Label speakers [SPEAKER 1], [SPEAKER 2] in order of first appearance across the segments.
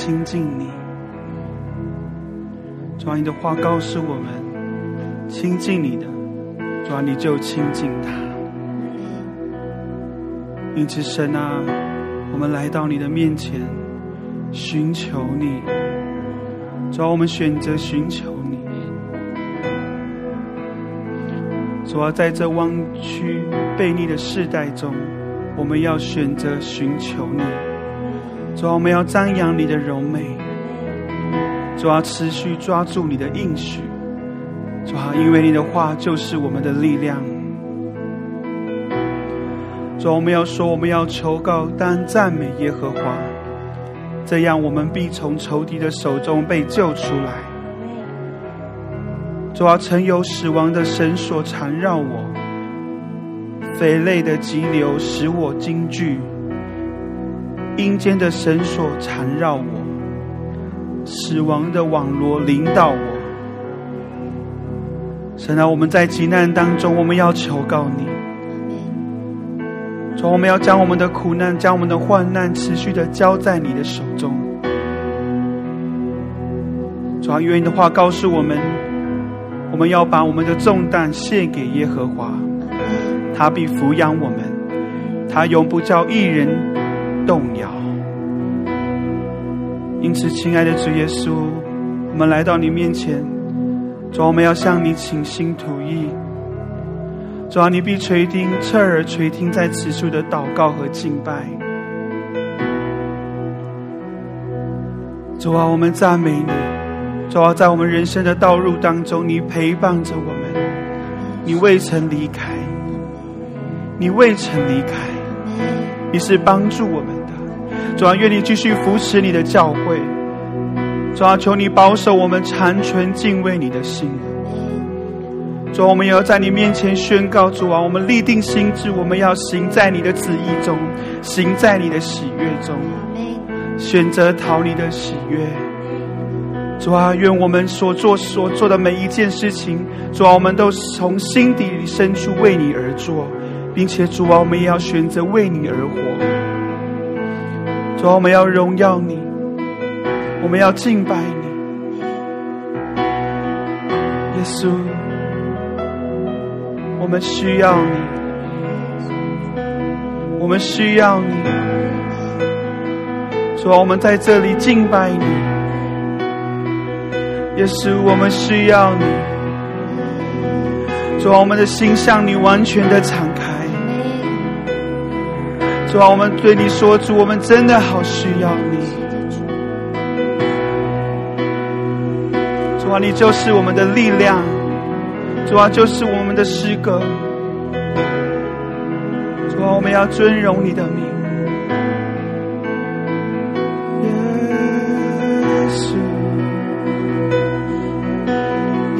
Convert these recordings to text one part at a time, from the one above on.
[SPEAKER 1] 亲近你。主啊，你的话告诉我们，亲近你的，主啊，你就亲近他。因此，神啊，我们来到你的面前，寻求你。主啊，我们选择寻求你。主啊，在这弯曲悖逆的世代中，我们要选择寻求你。主，我们要张扬你的柔美。主啊，持续抓住你的应许。主啊，因为你的话就是我们的力量。主，我们要说，我们要求告，但赞美耶和华，这样我们必从仇敌的手中被救出来。主啊，曾有死亡的绳索缠绕我，肥累的急流使我惊惧，阴间的绳索缠绕我。死亡的网罗临到我，神啊，我们在急难当中，我们要求告你，主，我们要将我们的苦难、将我们的患难持续的交在你的手中。主啊，愿你的话告诉我们，我们要把我们的重担献给耶和华，他必抚养我们，他永不叫一人动摇。因此，亲爱的主耶稣，我们来到你面前，主，我们要向你倾心吐意。主啊，你必垂听，侧耳垂听在此处的祷告和敬拜。主啊，我们赞美你。主啊，在我们人生的道路当中，你陪伴着我们，你未曾离开，你未曾离开，你是帮助我们的。主啊，愿你继续扶持你的教会。主啊，求你保守我们残存敬畏你的心。主啊，我们也要在你面前宣告：主啊，我们立定心志，我们要行在你的旨意中，行在你的喜悦中，选择逃你的喜悦。主啊，愿我们所做所做的每一件事情，主啊，我们都从心底里深处为你而做，并且主啊，我们也要选择为你而活。主啊，我们要荣耀你，我们要敬拜你，耶稣，我们需要你，我们需要你。主啊，我们在这里敬拜你，耶稣，我们需要你。主啊，我们的心向你完全的敞开。主啊，我们对你说，主，我们真的好需要你。主啊，你就是我们的力量，主啊，就是我们的诗歌。主啊，我们要尊荣你的名。耶稣，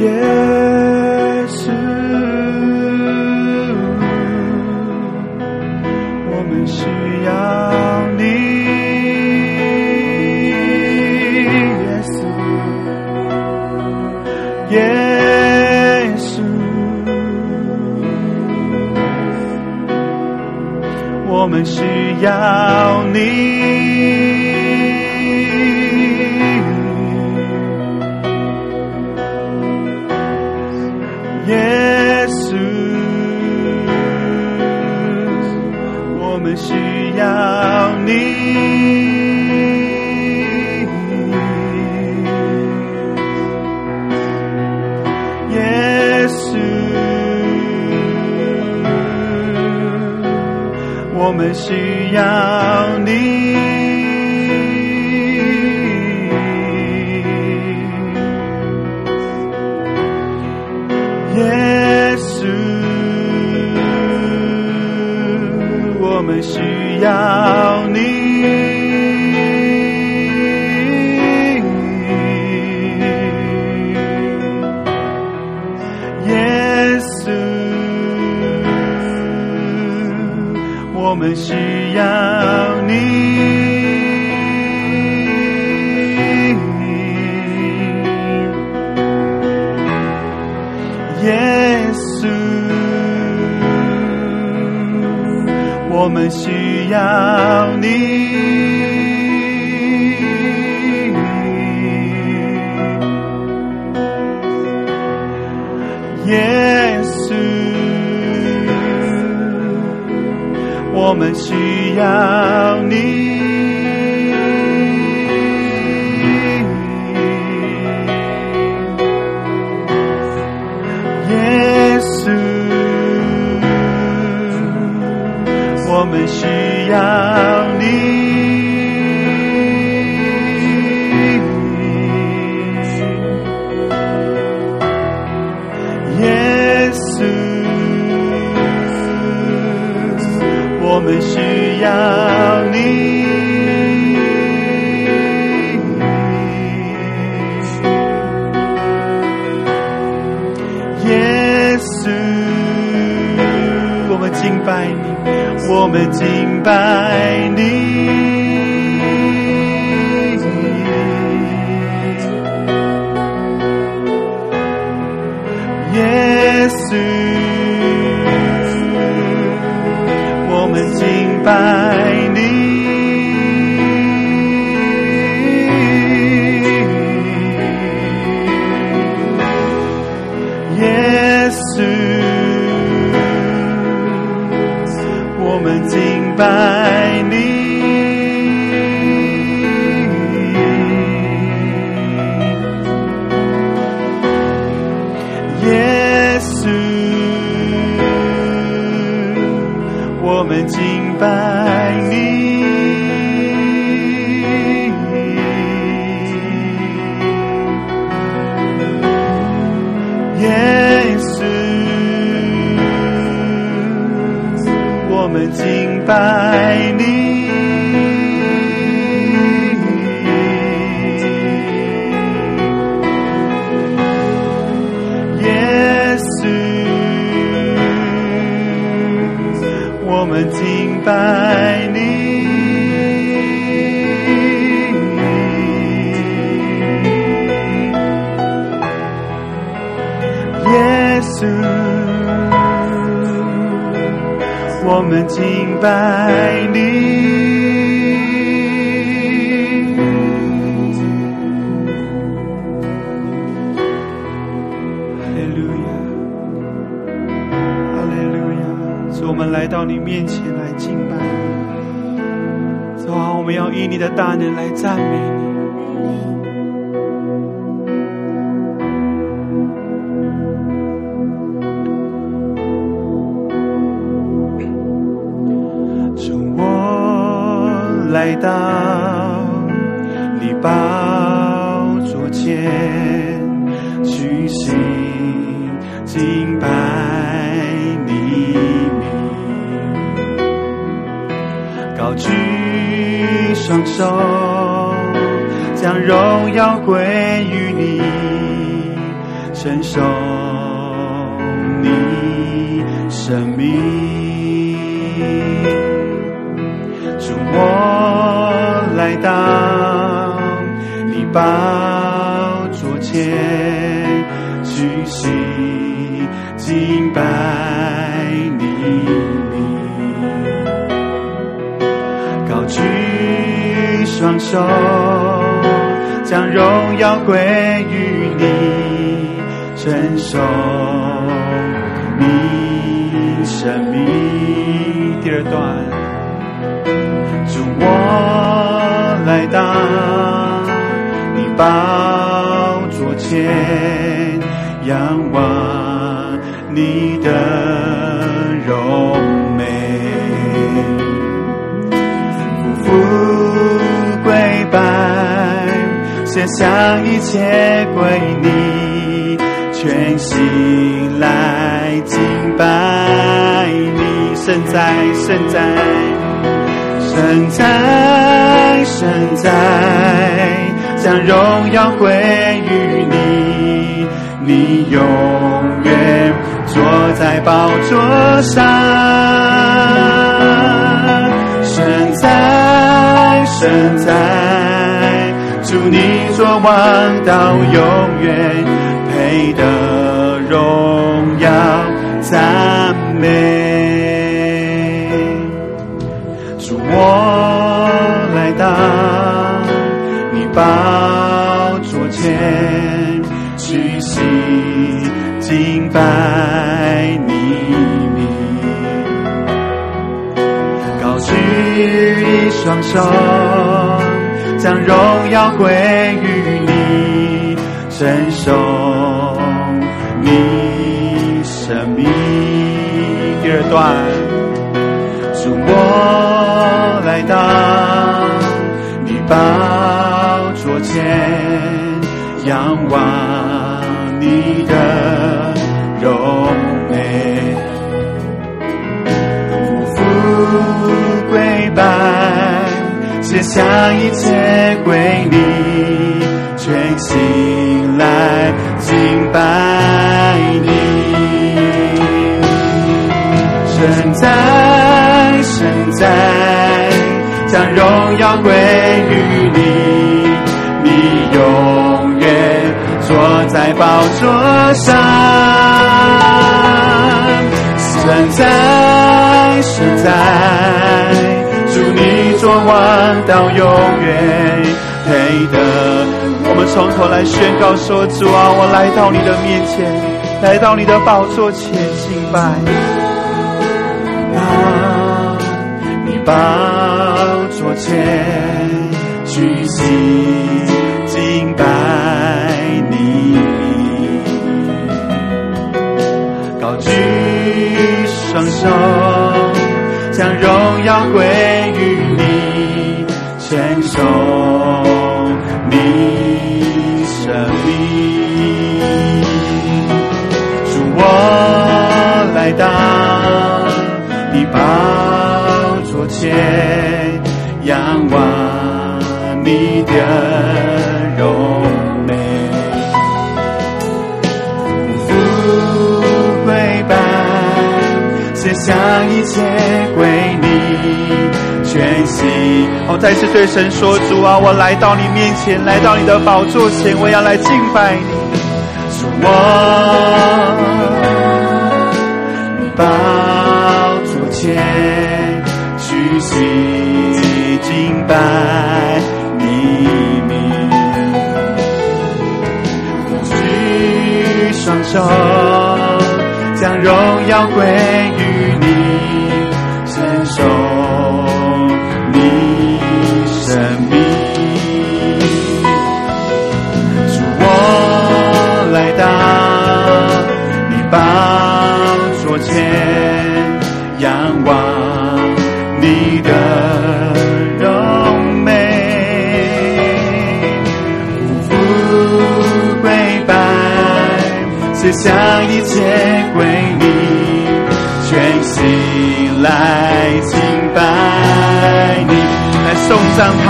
[SPEAKER 1] 耶。要你，我们需要你，耶稣。我们需要需要你，耶稣，我们需要你。需我来到你宝座前，举行敬拜你名，高举双手，将荣耀归于你，承受你生命。我来到你宝座前，举起敬拜你，高举双手，将荣耀归于你，承受你生命。第二段。我来到你宝座前，仰望你的柔美，匍匐跪拜，献上一切归你，全心来敬拜你，圣在，圣在。神在，神在，将荣耀归于你，你永远坐在宝座上。神在，神在，祝你做王到永远，配得荣耀赞美。我来到你宝座前，屈膝敬拜你名，高举一双手，将荣耀归于你，伸手你生命。第二段。主，我来到你宝座前，仰望你的容美，匍匐跪拜，卸下一切归你，全心来敬拜。荣耀归于你，你永远坐在宝座上。神在，神在，祝你做王到永远配得。我们从头来宣告说：主啊，我来到你的面前，来到你的宝座前敬拜。你把前，举起敬拜你，高举双手，将荣耀归于你，承受你生命。主，我来到你宝。前仰望你的容美，不跪拜，献上一切归你，全心。我再次对神说：主啊，我来到你面前，来到你的宝座前，我要来敬拜你。主我宝座前。虚心敬拜双手，将荣耀归于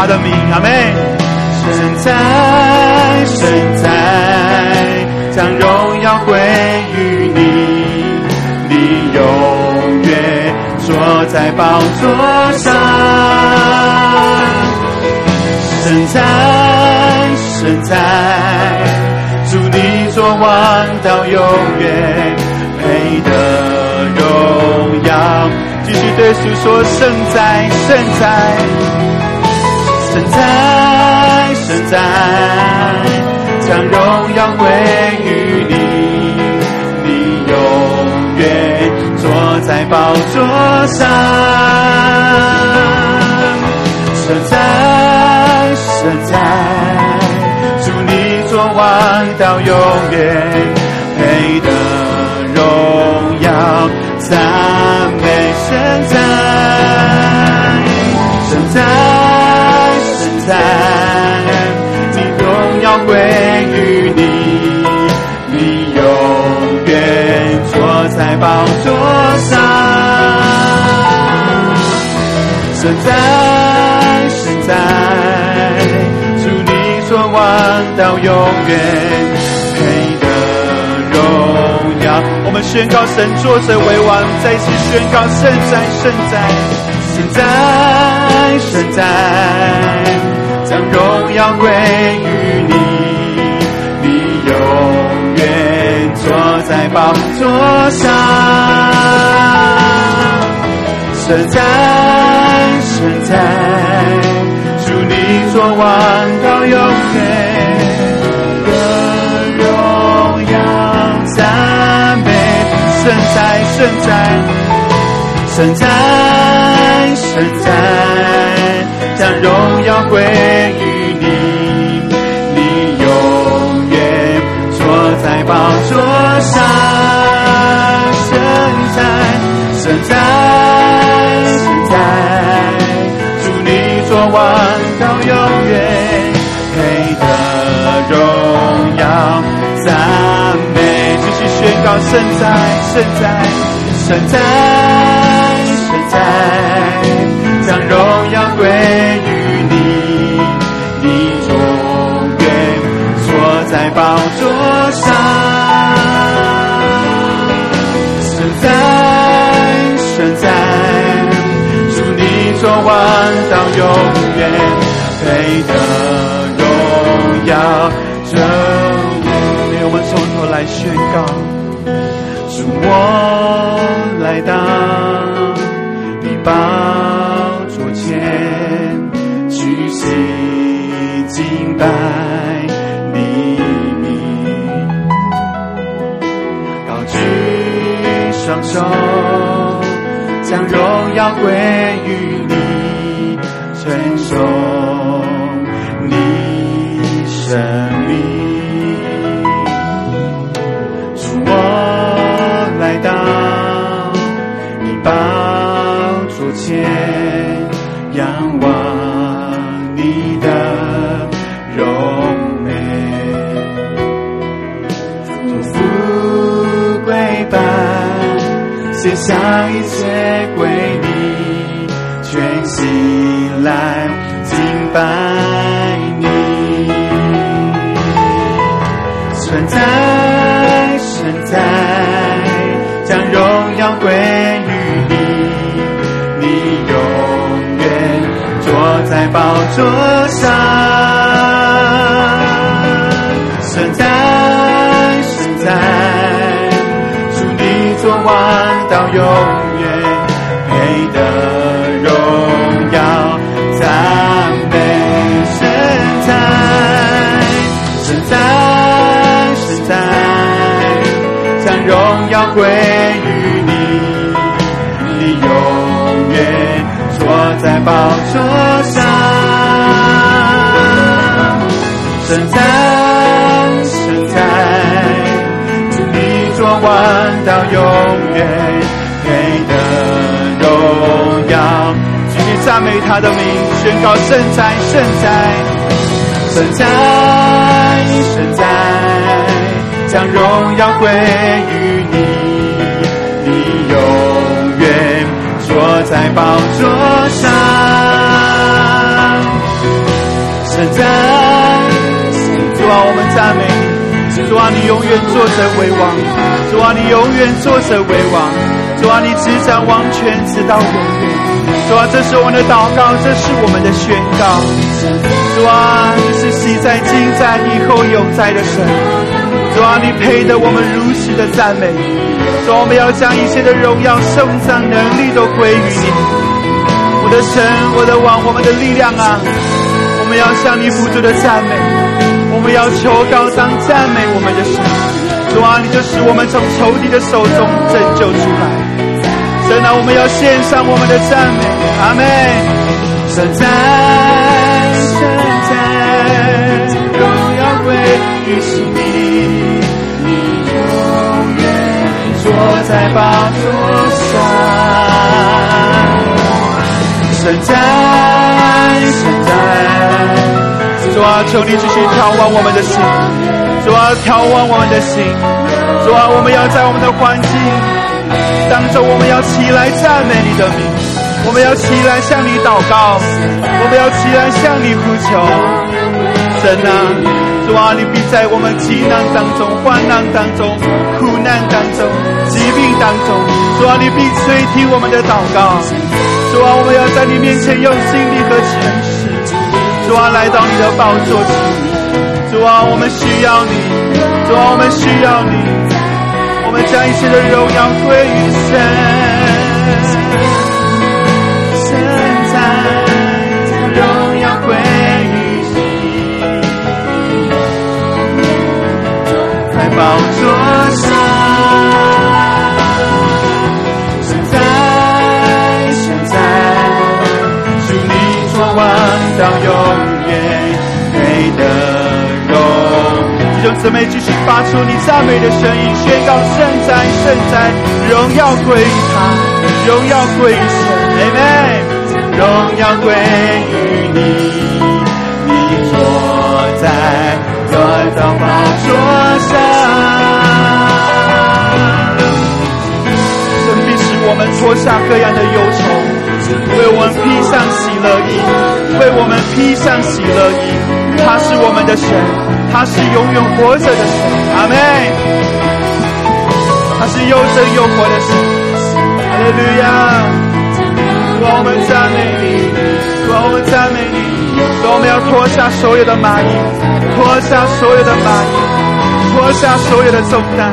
[SPEAKER 1] 他的名，阿妹，神在，神在，将荣耀归于你，你永远。坐在宝座上，神在，神在，祝你做王到永远，配得荣耀。继续对主说：神在，神在，神在，神在，将荣耀归于你，你永远。坐在宝座上，神在，神在，祝你做王到永远，配得荣耀赞美。神在，荣归于你，你永远坐在宝座上。神在，神在，祝你做王到永远，配得荣耀。我们宣告神坐着为王，再次宣告神在，神在，神在，神在，将荣耀归于，你宝座上。神在，神在，祝王到永远的荣耀赞美，圣在圣在圣在圣在，宣告圣在圣在圣在圣在，将荣耀归于你，你永远坐在宝座上。圣在圣在，祝你做王到永远。配得荣耀，这我们从头来宣告：我来到你宝座前，举起敬拜你名，高举双手，将荣耀归将，一切归你，全心来敬拜。你。存在，存在，将荣耀归于你，你永远坐在宝座上。你做王到永远，配得荣耀赞美。神在，神在。神在，将荣耀归于你，你永远坐在宝座永远，配得荣耀。继续赞美他的名，宣告圣在，圣在，圣在，圣在，将荣耀归于你，你。永远坐在宝座上，神在，主啊，我们赞美你，主啊，你永远坐着为王，主啊，你永远坐着为王，主啊，你执掌王权直到永远，主啊，这是我们的祷告，这是我们的宣告，主啊，你是昔在、今在、以后永在的神，主啊，你配得我们如此的赞美。主啊，我们要将一切的荣耀、圣赞、能力都归于你，我的神，我的王，我们的力量啊！我们要向你付出的赞美，我们要求高张赞美我们的神。主啊，你就使我们从仇敌的手中拯救出来。神啊，我们要献上我们的赞美，阿门。神在，神在，荣耀归于你。你永远坐在宝座上，神在，神在，主啊，求你继续眺望我们的心，主啊，眺望我们的心，主啊，我们要在我们的环境当中，我们要起来赞美你的名，我们要起来向你祷告，我们要起来向你呼求，神啊。主啊，你必在我们急难当中、患难当中、苦难当中、疾病当中，主啊，你必垂听我们的祷告。主啊，我们要在你面前用心力和诚实。主啊，来到你的宝座前，主啊，我们需要你，主啊，我们需要你，我们将一切的荣耀归于神，现在，荣耀归于你，在宝座上，现在，现在，祝你做王到永。姊妹，继续发出你赞美的声音，宣告圣哉圣哉，荣耀归于他，荣耀归于神，妹妹，荣耀归于你，你坐在荣耀宝座上。我们脱下各样的忧愁，为我们披上喜乐衣，为我们披上喜乐衣。他是我们的神，他是永远活着的神。阿门。他是又真又活的神。哈利路亚！主我们赞美你，主我们赞美你。主我们要脱下所有的蚂蚁，脱下所有的蚂蚁，脱下所有的重担。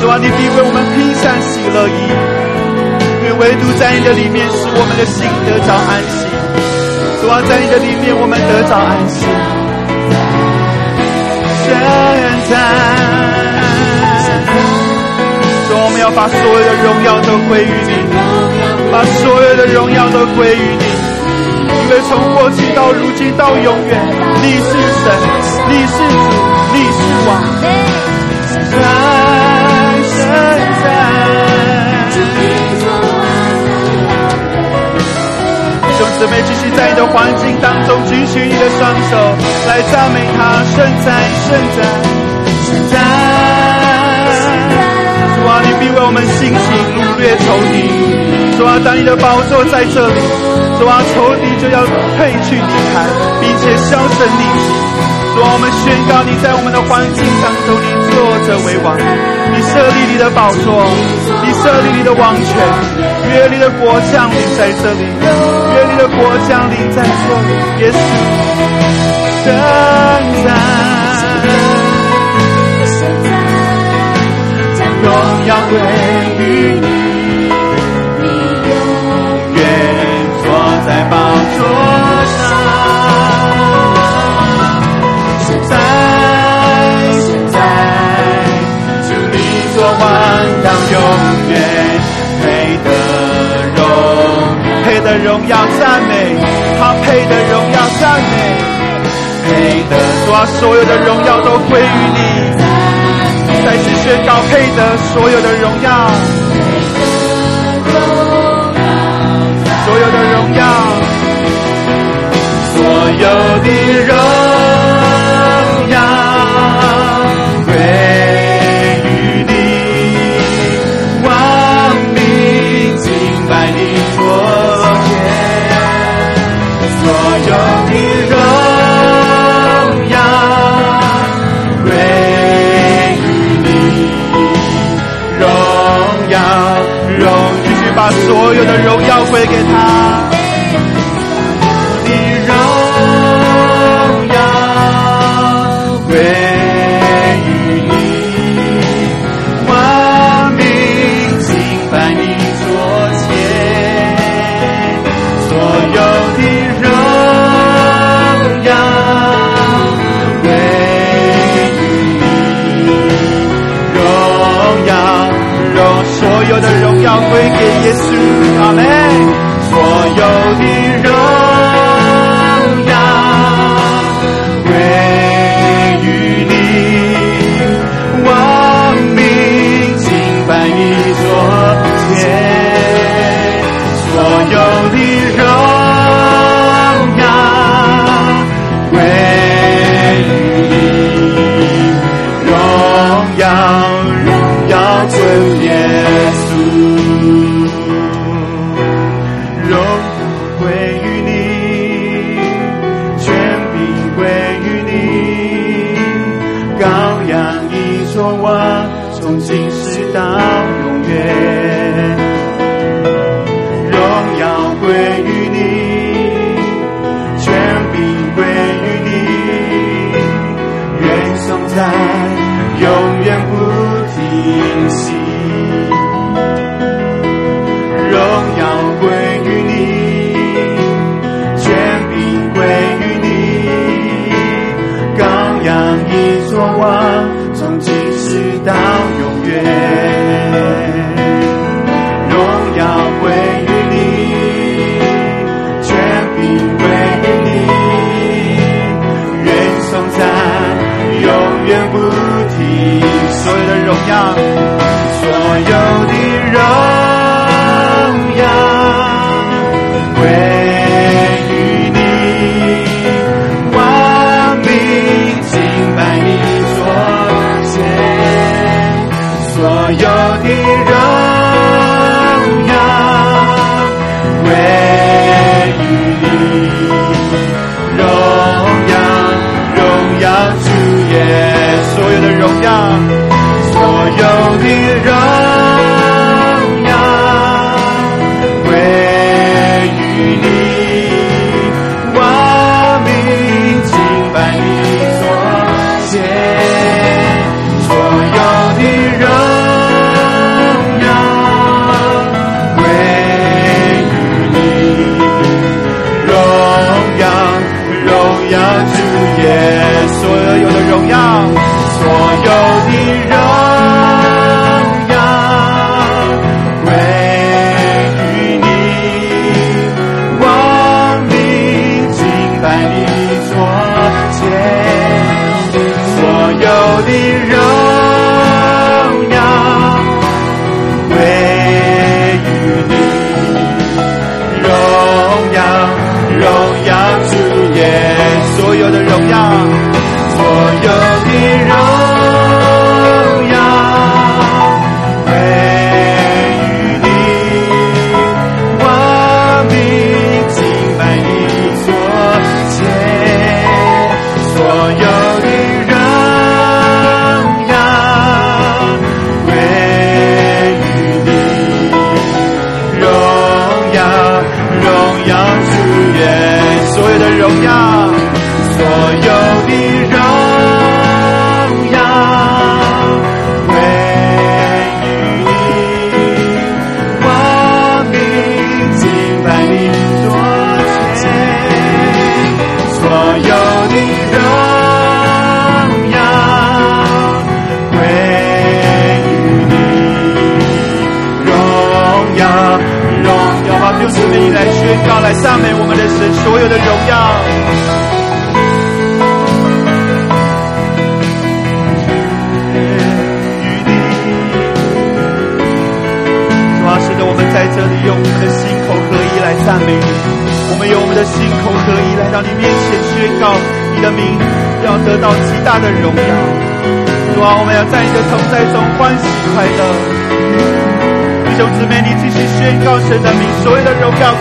[SPEAKER 1] 主啊，你必为我们披上喜乐衣。唯独在你的里面，使我们的心得着安息。主啊，在你的里面，我们得着安息。现在，主，我们要把所有的荣耀都归于你，把所有的荣耀都归于你，因为从过去到如今到永远，你是神，你是主，你是王。姊妹继续在你的环境当中举起你的双手来赞美他，圣在圣在圣在。主啊，你必为我们兴起掳掠仇敌。主啊，当你的宝座在这里，主啊，仇敌就要退去离开，并且销声匿迹。主啊，我们宣告你在我们的环境当中，你坐着为王，你设立你的宝座，你设立你的王权，愿你的国降临在这里，约你的国降临在这里，耶稣，圣在，荣耀归于，你所有的荣耀都归于你。再次宣告，配得所有的荣耀，所有的荣耀，所有的荣把所有的荣耀归给他。阿门！所荣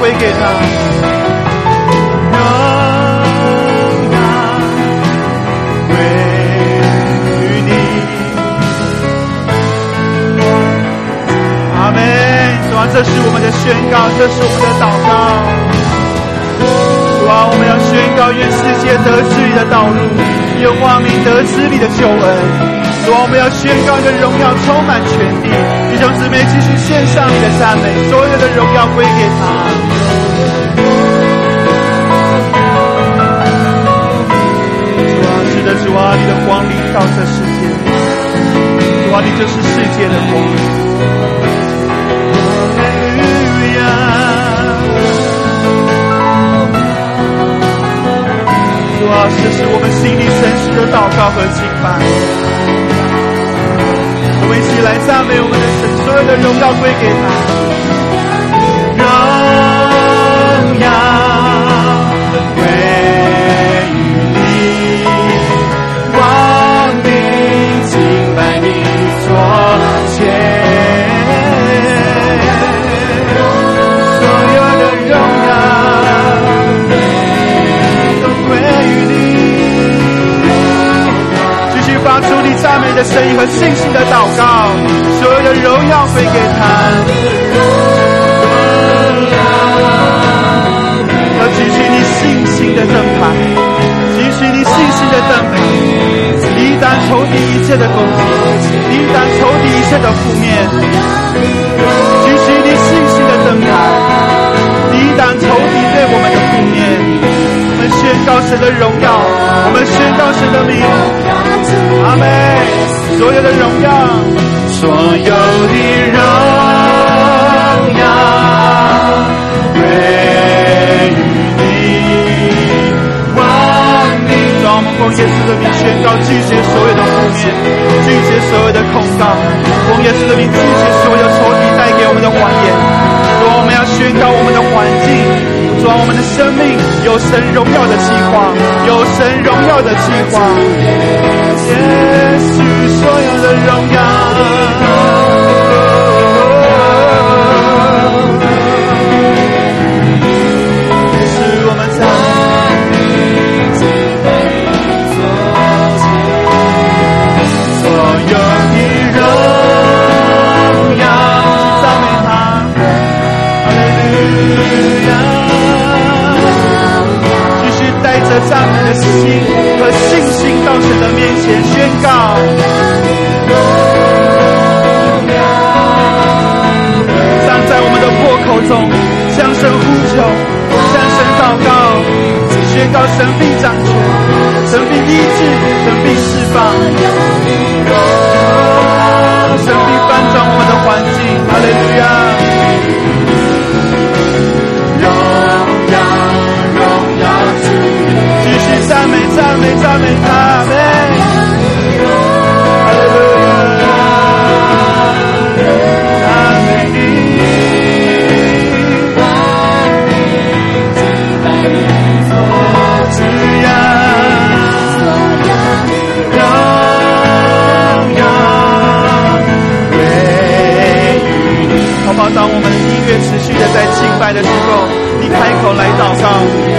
[SPEAKER 1] 归给他。荣耀归于你。阿门。主啊，这是我们的宣告，这是我们的祷告。主啊，我们要宣告，愿世界得知你的道路，愿万民得知你的救恩。主啊，我们要宣告你的荣耀充满全地。弟兄姊妹，继续献上你的赞美，所有的荣耀归给他。主啊，是的，主啊，你的光临到这世界，主啊，你就是世界的光。主啊，这是我们心里真实的祷告和敬拜。我们一起来赞美我们的神，所有的荣耀归给他。的声音和信心的祷告，所有的荣耀归给他。要举起你信心的灯牌，举起你信心的灯牌，抵挡仇敌一切的攻击，抵挡仇敌一切的负面。举起你信心的灯牌，抵挡仇敌对我们的负面。我们宣告神的荣耀，我们宣告神的名。阿妹，所有的荣耀，所有的荣耀归于你。万民，让我们奉耶稣的名宣告，拒绝所有的负面，拒绝所有的控告，奉耶稣的名拒绝所有仇敌带给我们的谎言。说我们要宣告我们的环境。主，我们的生命有神荣耀的计划，有神荣耀的计划。耶稣所有的荣耀。续带着赞美的心和信心到神的面前宣告。站在我们的破口中，向神呼求，向神祷告，宣告神必掌权，神必医治，神必释放，神必翻转我们的环境。哈利路亚。赞美他，赞美，哈利路亚，赞美你，万民敬所，宝宝，当我们的音乐持续的在敬拜的时候，你开口来祷告，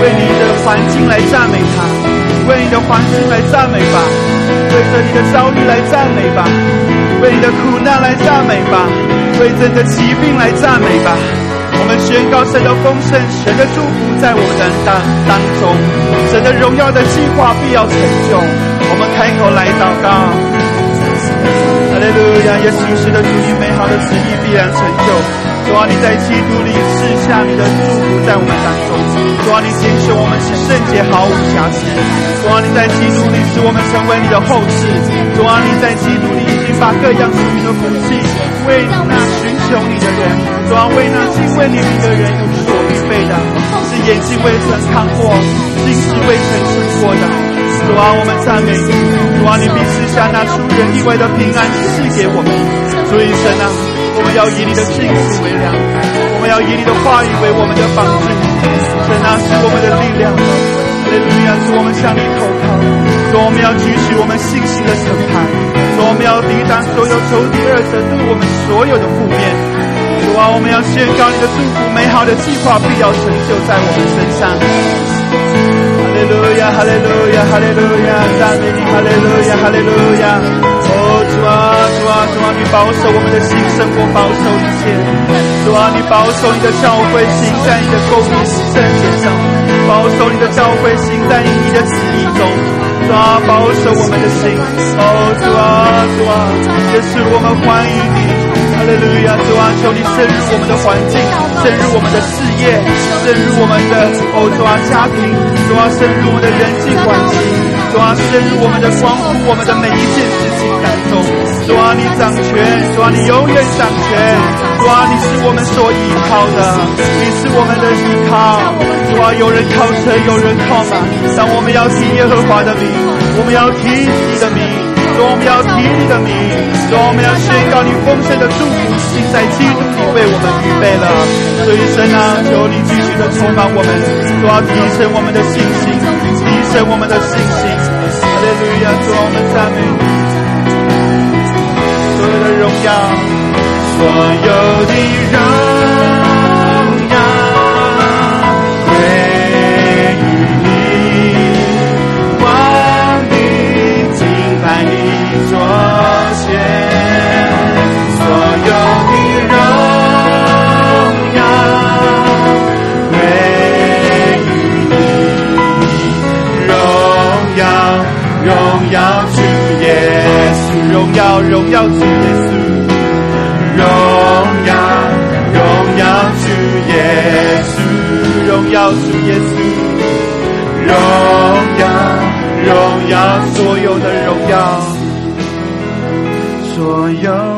[SPEAKER 1] 为你的环境来赞美他。为你的环境来赞美吧，为着你的遭遇来赞美吧，为你的苦难来赞美吧，为着你的疾病来赞美吧。我们宣告神的丰盛，神的祝福在我们的当当中，神的荣耀的计划必要成就。我们开口来祷告。哈利路亚！耶稣是的主，你美好的旨意必然成就。主啊，你在基督里赐下你的祝福在我们当中。主啊，你拣选我们是圣洁，毫无瑕疵。主啊，你在基督里使我们成为你的后世。主啊，你在基督里已经把各样属灵的福气为那寻求你的人，主啊，为那敬畏你的人有所预备的，是眼睛未曾看过，心思未曾想过的。主啊，我们赞美你！主啊，你必赐下那出人意外的平安赐给我们。所以神啊，我们要以你的信实为粮，我们要以你的话语为我们的帮助。神啊，是我们的力量。哈利路亚！主，我们向你投靠。主，我们要举起我们信心的审判。主，我们要抵挡所有仇敌二者对我们所有的负面。主啊，我们要宣告你的祝福，美好的计划必要成就在我们身上。哈利路亚，哈利路亚，哈利路亚，赞美你，哈利路亚，哈利路亚。哦，主啊，主啊，主啊，你保守我们的心生活，保守一切。主啊，你保守你的教会行在你的公义圣洁上，保守你的教会行在你的旨意中。主啊，保守我们的心。哦，主啊，主啊，也是我们欢迎你。哈利路亚！主啊，求你深入我们的环境，深入我们的事业，深入我们的哦，主啊，家庭，主啊，深入我们的人际关系，主啊，深入我们的光顾我们的每一件事情当中。主啊，你掌权，主啊，你永远掌权，主啊，你是我们所依靠的，你是我们的依靠。主啊，有人靠车，有人靠马，但我们要听耶和华的名，我们要听你的名。主，我们要提你的名；主，我们要宣告你丰盛的祝福，已经在基督里为我们预备了。所以，神啊，求你继续的充满我们，主要提升我们的信心，提升我们的信心。哈利路亚！主，我们赞美你，所有的荣耀，所有的人。有的荣耀，所有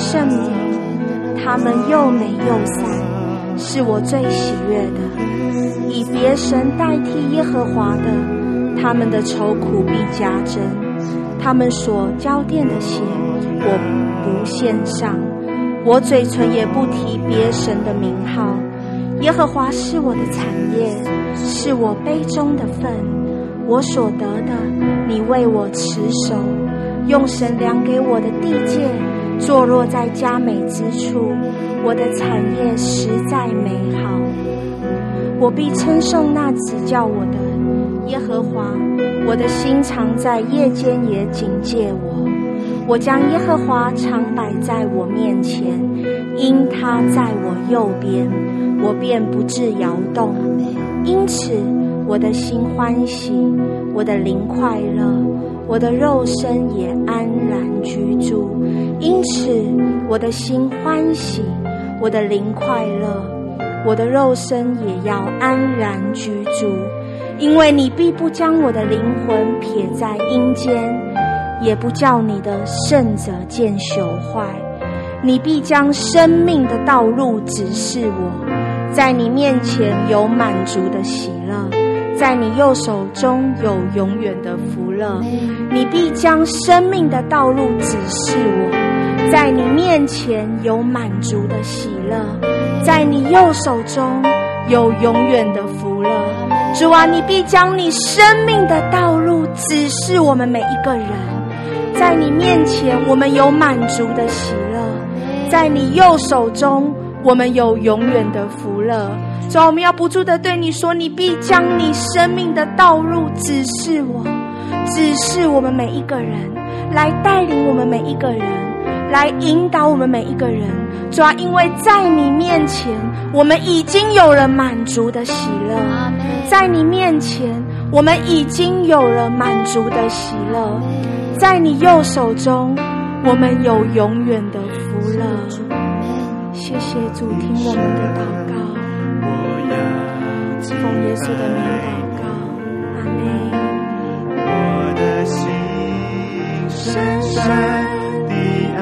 [SPEAKER 2] 圣名，他们又美又善，是我最喜悦的。以别神代替耶和华的，他们的愁苦必加增。他们所交奠的血，我不献上，我嘴唇也不提别神的名号。耶和华是我的产业，是我杯中的份，我所得的，你为我持守。用神量给我的地界，坐落在佳美之处。我的产业实在美好，我必称颂那指教我的耶和华。我的心常在夜间也警戒我。我将耶和华常摆在我面前，因他在我右边，我便不致摇动。因此，我的心欢喜，我的灵快乐。我的肉身也安然居住，因此我的心欢喜，我的灵快乐，我的肉身也要安然居住，因为你必不将我的灵魂撇在阴间，也不叫你的圣者见朽坏，你必将生命的道路指示我，在你面前有满足的喜乐。在你右手中有永远的福乐，你必将生命的道路指示我。在你面前有满足的喜乐，在你右手中有永远的福乐。主啊，你必将你生命的道路指示我们每一个人。在你面前，我们有满足的喜乐；在你右手中，我们有永远的福乐。主，我们要不住的对你说：“你必将你生命的道路指示我，指示我们每一个人，来带领我们每一个人，来引导我们每一个人。主啊，因为在你面前，我们已经有了满足的喜乐；在你面前，我们已经有了满足的喜乐；在你右手中，我们有永远的。谢主，听我们的祷告。”奉耶稣的名祷告，阿门。我的心深深的爱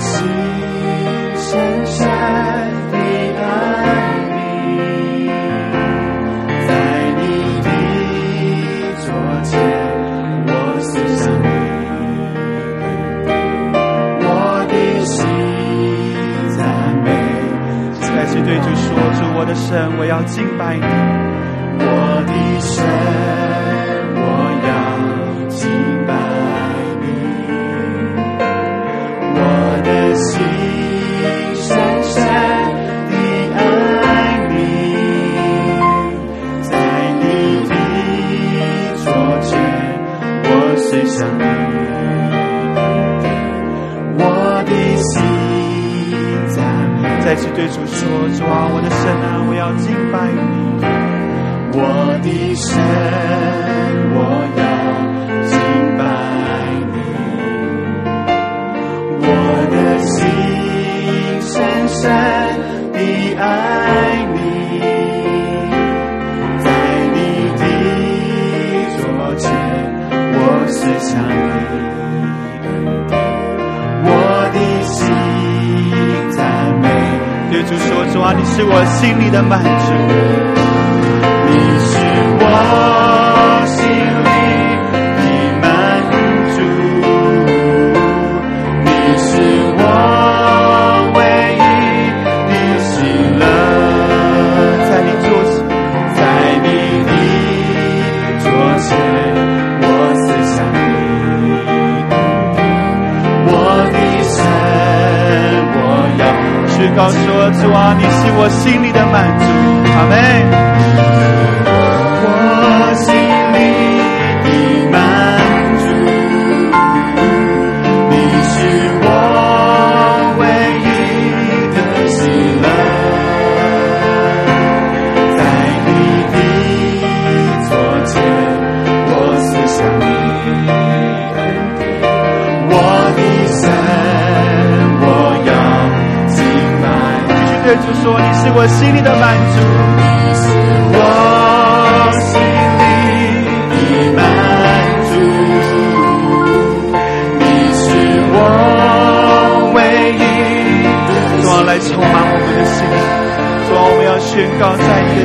[SPEAKER 2] 我心
[SPEAKER 1] 深深的爱你，在你的座前，我心深地我的心赞美，再次对主说出我的神，我要敬拜你。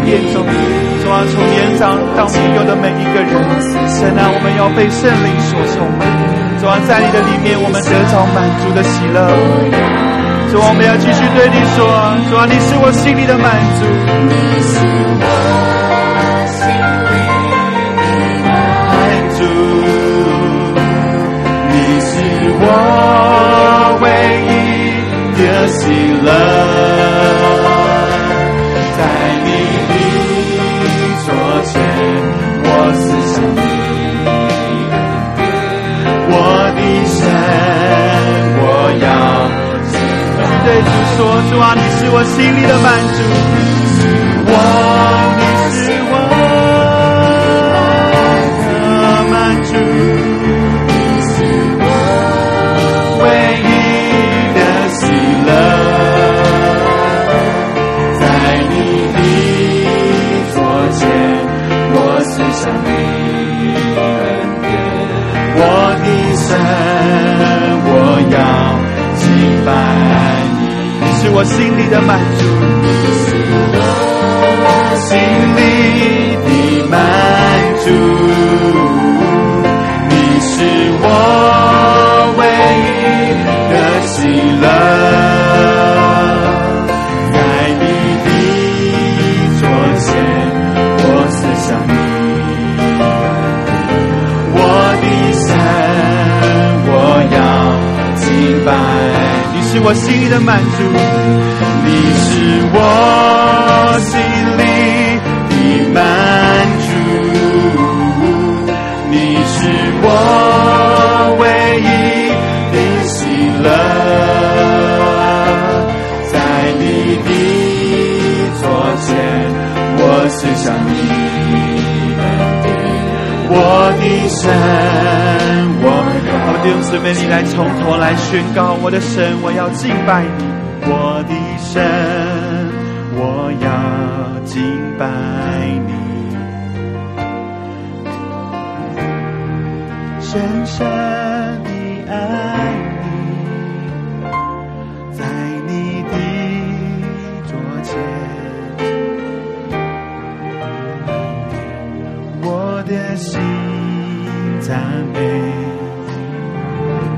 [SPEAKER 1] 殿中。主啊，从年长到年幼的每一个人，神啊，我们要被圣灵所充满。主啊，在你的里面，我们得着满足的喜乐。主啊，我们要继续对你说：主啊，你是我心里的满足。你是我心里的满足，你是我唯一的喜乐，说：主啊，你是我心里的满足，我你是心里的满足，我心里的满足，你是我心里的满足，你是我唯一的喜乐，在你的左前，我思想你的。我的神，弟兄姊妹，你来从头来宣告我的神，我要敬拜你，我的神，我要敬拜你，深深的爱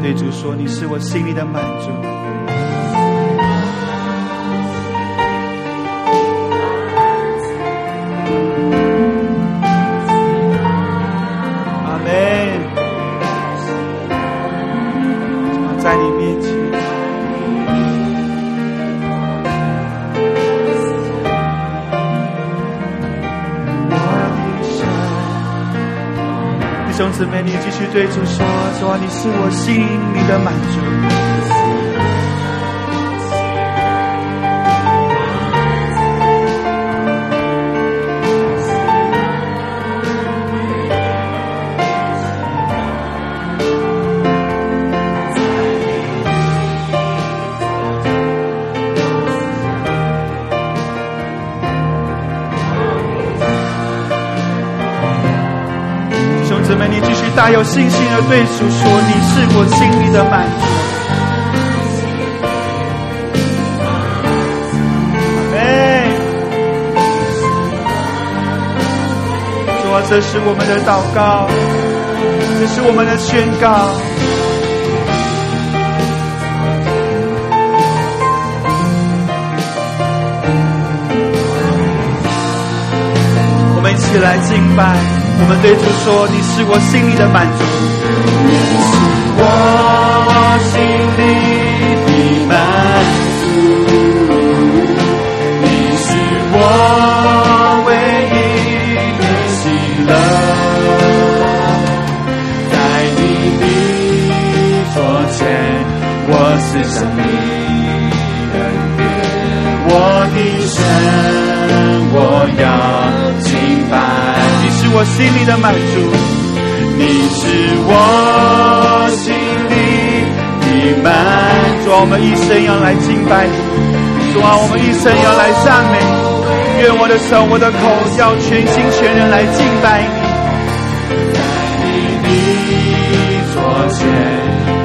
[SPEAKER 1] 对主说：“你是我心里的满足。”
[SPEAKER 3] 妹，你继续对主说：主啊，你是我心里的满足。有信心的对主说：你是我心里的满足。哎，主啊，这是我们的祷告，这是我们的宣告。我们一起来敬拜，我们对主说：你是我心里的满足。
[SPEAKER 1] 我心
[SPEAKER 3] 心里的满足。
[SPEAKER 1] 你是我心里的满
[SPEAKER 3] 主啊，我们一生要来敬拜你。主啊，我们一生要来赞美你。愿我的手、我的口要全心全人来敬拜你。
[SPEAKER 1] 在你的左前，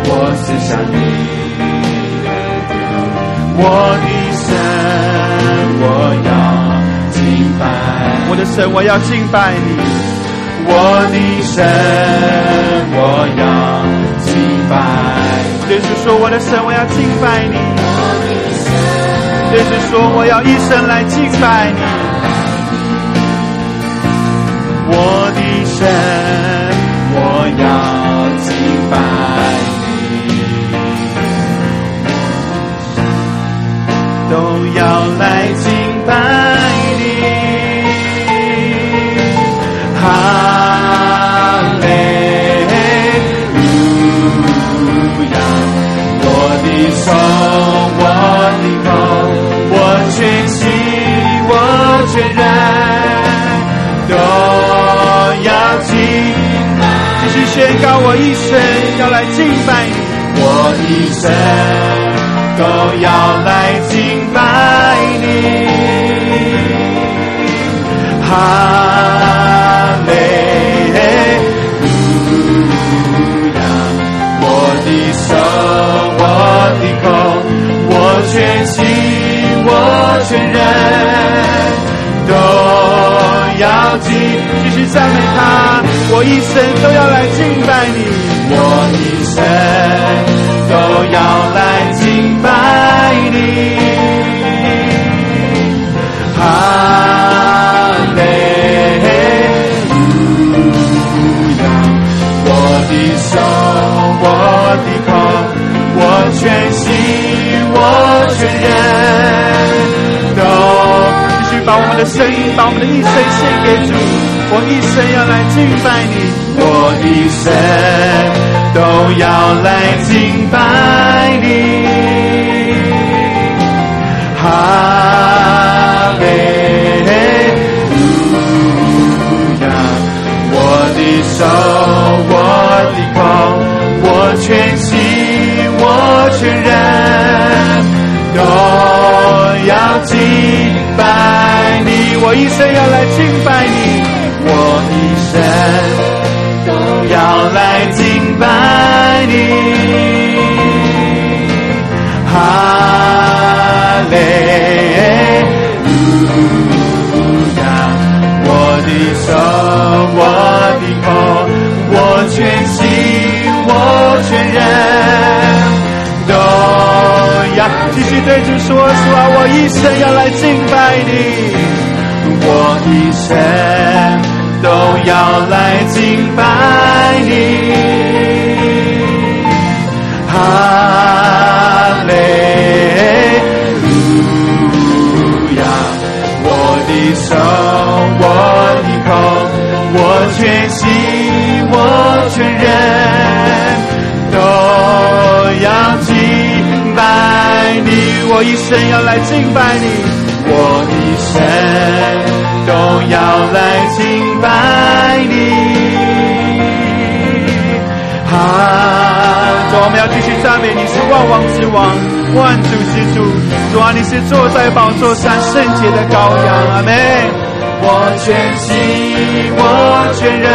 [SPEAKER 1] 我思想你，我的神，我要敬拜。
[SPEAKER 3] 我的神，我要敬拜你。
[SPEAKER 1] 我的神，我要敬拜。
[SPEAKER 3] 对主说：“我的神，我要敬拜你。”对主说：“我要一生来敬拜你。”
[SPEAKER 1] 我的神，我要敬拜你，都要来敬拜
[SPEAKER 3] 继续宣告，我一生要来敬拜你。
[SPEAKER 1] 我一生都要来敬拜你。哈利路亚！我的手，我的口，我全心，我全人，都要敬。
[SPEAKER 3] 赞美他，我一生都要来敬拜你。
[SPEAKER 1] 我一生都要来敬拜你。哈利路亚！我的手，我的口，我全心，我全人，
[SPEAKER 3] 把我们的声音，把我们的一生献给主。我一生要来敬拜你。
[SPEAKER 1] 我一生都要来敬拜你。哈利路亚！我的手，我的口，我全心，要
[SPEAKER 3] 来敬拜你。
[SPEAKER 1] 我一生都要来敬拜你。哈利路亚！我的手，我的口，我全心，我全人，都要
[SPEAKER 3] 继续对主说：主啊，我一生要来敬拜你。
[SPEAKER 1] 我一生都要来敬拜你。哈利路亚！我的手，我的口，我全心，我全人
[SPEAKER 4] 我一生要来敬拜你，
[SPEAKER 1] 我一生都要来敬拜你。
[SPEAKER 4] 啊，主，我们要继续赞美你是万王之王，万主之主。主啊，你是坐在宝座上圣洁的羔羊。阿门。
[SPEAKER 1] 我全心，我全人。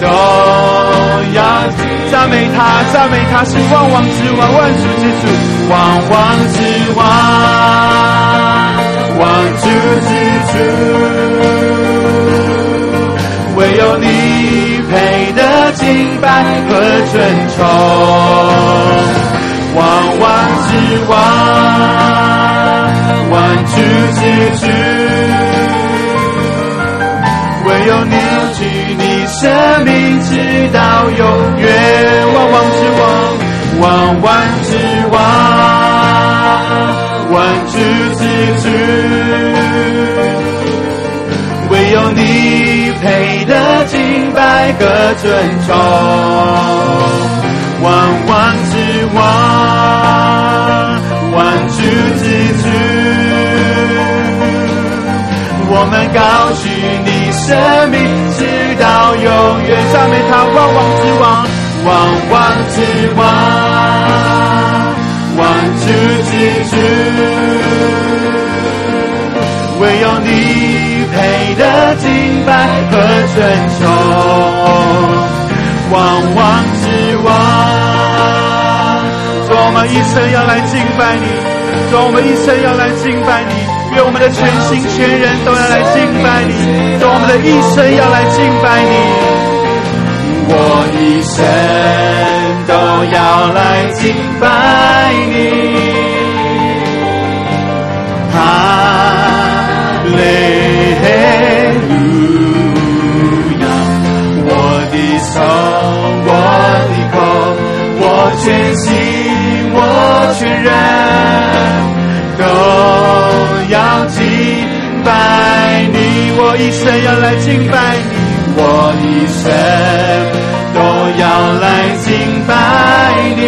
[SPEAKER 1] 都要
[SPEAKER 4] 赞美他，赞美他是万王之王，万主之主，
[SPEAKER 1] 万王之王，万主之主。唯有你配得敬拜和尊崇，万王之王，万主之主。唯有你举你。生命直到永远，
[SPEAKER 4] 万王之王，
[SPEAKER 1] 万王之王，万主之主，唯有你配得敬拜和尊崇，万王之王，万主之主，我们高举你生命。
[SPEAKER 4] 王，
[SPEAKER 1] 万王之王，万主之主，唯有你配得敬拜和尊崇，万王之王，
[SPEAKER 4] 主我们一生要来敬拜你，主我们一生要来敬拜你。愿我们的全心全人都要来敬拜你，愿我们的一生要来敬拜你。
[SPEAKER 1] 我一生都要来敬拜你。哈利路亚！我的手，我的口，我全心，我全人都。要敬拜你，
[SPEAKER 4] 我一生要来敬拜你，
[SPEAKER 1] 我一生都要来敬拜你。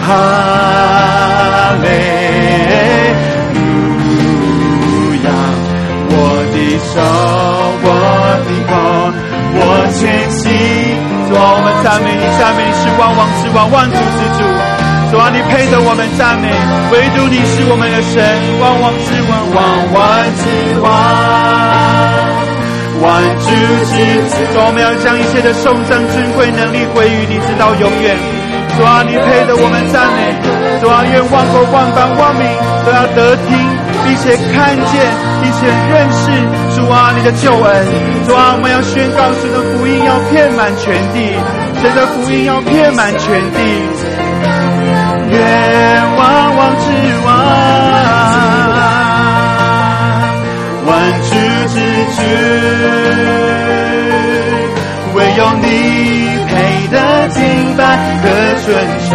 [SPEAKER 1] 哈利路亚！我的手，我的口，我全心。
[SPEAKER 4] 主啊，我们赞美你，赞美你是万王之王，万主之主。主啊，你配得我们赞美，唯独你是我们的神，万王之王，
[SPEAKER 1] 万王之王，万主之主。
[SPEAKER 4] 主，我们要将一切的颂赞、尊贵、能力归于你，直到永远。主啊，你配得我们赞美。主啊，愿万国、万邦、万民都要得听，并且看见，并且认识主啊你的救恩。主啊，我们要宣告神的福音要遍满全地，神的福音要遍满全地。
[SPEAKER 1] 愿万王之王，万主之主，唯有你配得敬拜和尊崇。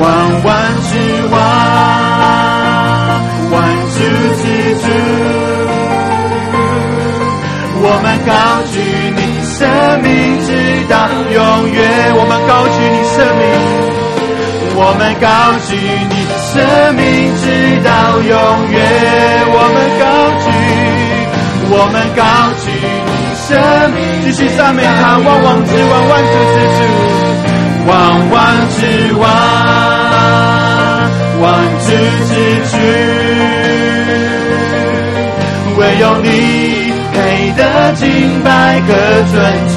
[SPEAKER 1] 万王之王，万主之主，我们高举你生命到永远，
[SPEAKER 4] 我们高举你生命。
[SPEAKER 1] 我们高举你生命直到永远，我们高举，我们高举你生命，
[SPEAKER 4] 继续赞美他，万王之王，万主之主，
[SPEAKER 1] 万王之王，万主之主，唯有你配得敬拜和尊崇，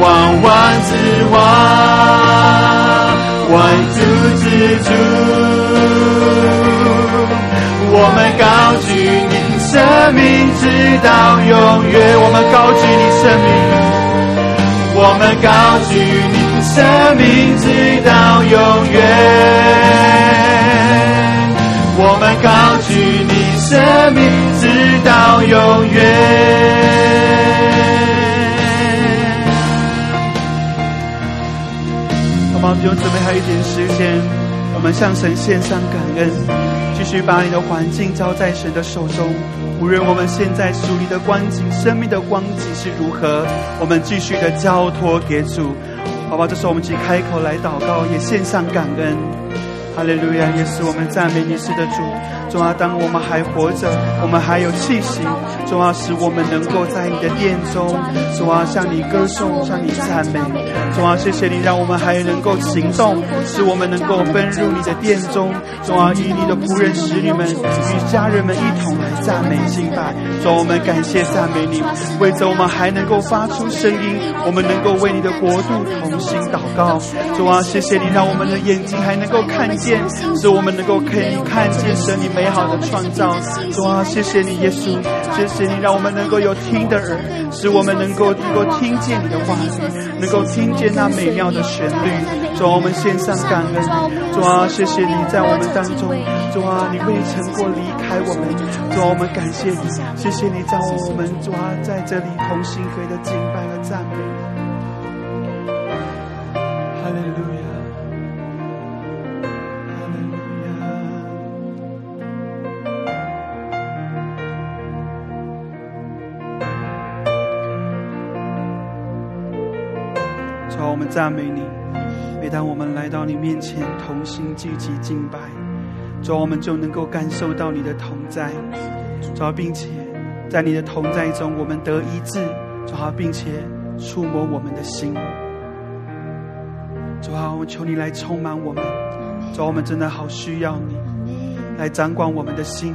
[SPEAKER 1] 万万之王。万主之主，我们高举你生命直到永远。
[SPEAKER 4] 我们高举你生命，
[SPEAKER 1] 我们高举你生命直到永远。我们高举你生命直到永远。
[SPEAKER 4] 弟兄姊妹，还有一点时间，我们向神献上感恩，继续把你的环境交在神的手中。无论我们现在属灵的光景、生命的光景是如何，我们继续的交托给主。
[SPEAKER 1] 好吧，这时候我们一起开口来祷告，也献上感恩。哈利路亚，也是我们赞美你是的主。主啊，当我们还活着，我们还有气息，主啊，使我们能够在你的殿中，主啊，向你歌颂，向你赞美。主啊，谢谢你，让我们还能够行动，使我们能够奔入你的殿中。主啊，与你的仆人、使女们与家人们一同来赞美敬拜。主，我们感谢赞美你，为着我们还能够发出声音，我们能够为你的国度同心祷告。主啊，谢谢你，让我们的眼睛还能够看见，使我们能够可以看见神你美好的创造。主啊，谢谢你，耶稣，谢谢你，让我们能够有听的耳，使我们能够能够听见你的话语，能够听见那美妙的旋律。主啊，我们献上感恩。主啊，谢谢你在我们当中。主啊，你未曾过离开我们。主啊，我们感谢你，谢谢你让我们主啊在这里同心合的敬拜和赞美。哈利路亚，主啊，我们赞美你。每当我们来到你面前，同心聚集敬拜，主啊，我们就能够感受到你的同在。主啊，并且在你的同在中，我们得医治。主啊，并且触摸我们的心。主啊，我求你来充满我们。主啊，我们真的好需要你来掌管我们的心。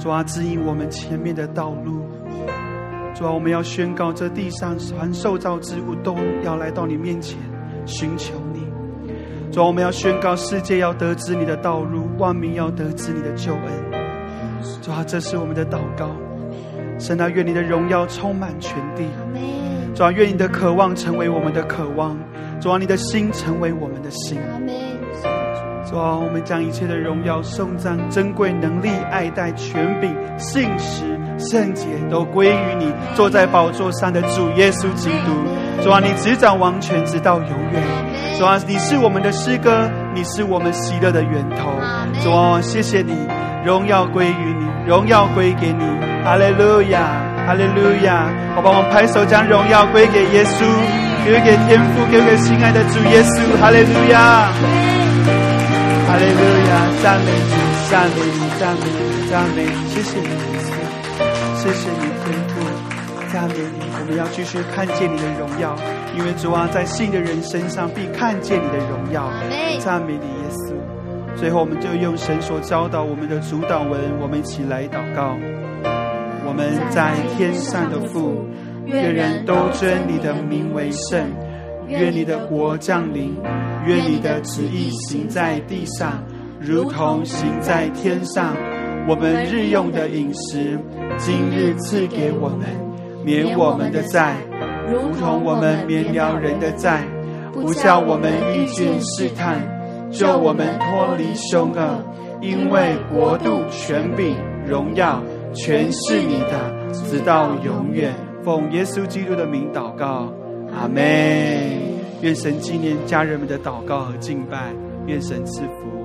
[SPEAKER 1] 主啊，指引我们前面的道路。主啊，我们要宣告这地上凡受造之物都要来到你面前寻求你。主啊，我们要宣告世界要得知你的道路，万民要得知你的救恩。主啊，这是我们的祷告。神啊，愿你的荣耀充满全地。主啊，愿你的渴望成为我们的渴望。主啊，你的心成为我们的心。主啊，我们将一切的荣耀、颂赞、珍贵能力、爱戴、权柄、信实、圣洁，都归于你坐在宝座上的主耶稣基督。主啊，你执掌王权，直到永远。主啊，你是我们的诗歌，你是我们喜乐的源头。主啊，谢谢你，荣耀归于你，荣耀归给你。哈利路亚，哈利路亚！好吧，我们拍手将荣耀归给耶稣，归给天父，归给心爱的主耶稣。哈利路亚，哈利路亚！赞美主，赞美你，赞美你，赞美你！谢谢你，谢谢你，天父，赞美你！我们要继续看见你的荣耀，因为主啊，在信的人身上必看见你的荣耀。赞美你，耶稣！最后，我们就用神所教导我们的主导文，我们一起来祷告。我们在天上的父，愿人都尊你的名为圣。愿你的国降临，愿你的旨意行在地上，如同行在天上。我们日用的饮食，今日赐给我们，免我们的债，如同我们免了人的债，不叫我们遇见试探，救我们脱离凶恶。因为国度、权柄、荣耀，全是你的，直到永远。奉耶稣基督的名祷告，阿门。愿神纪念家人们的祷告和敬拜，愿神赐福。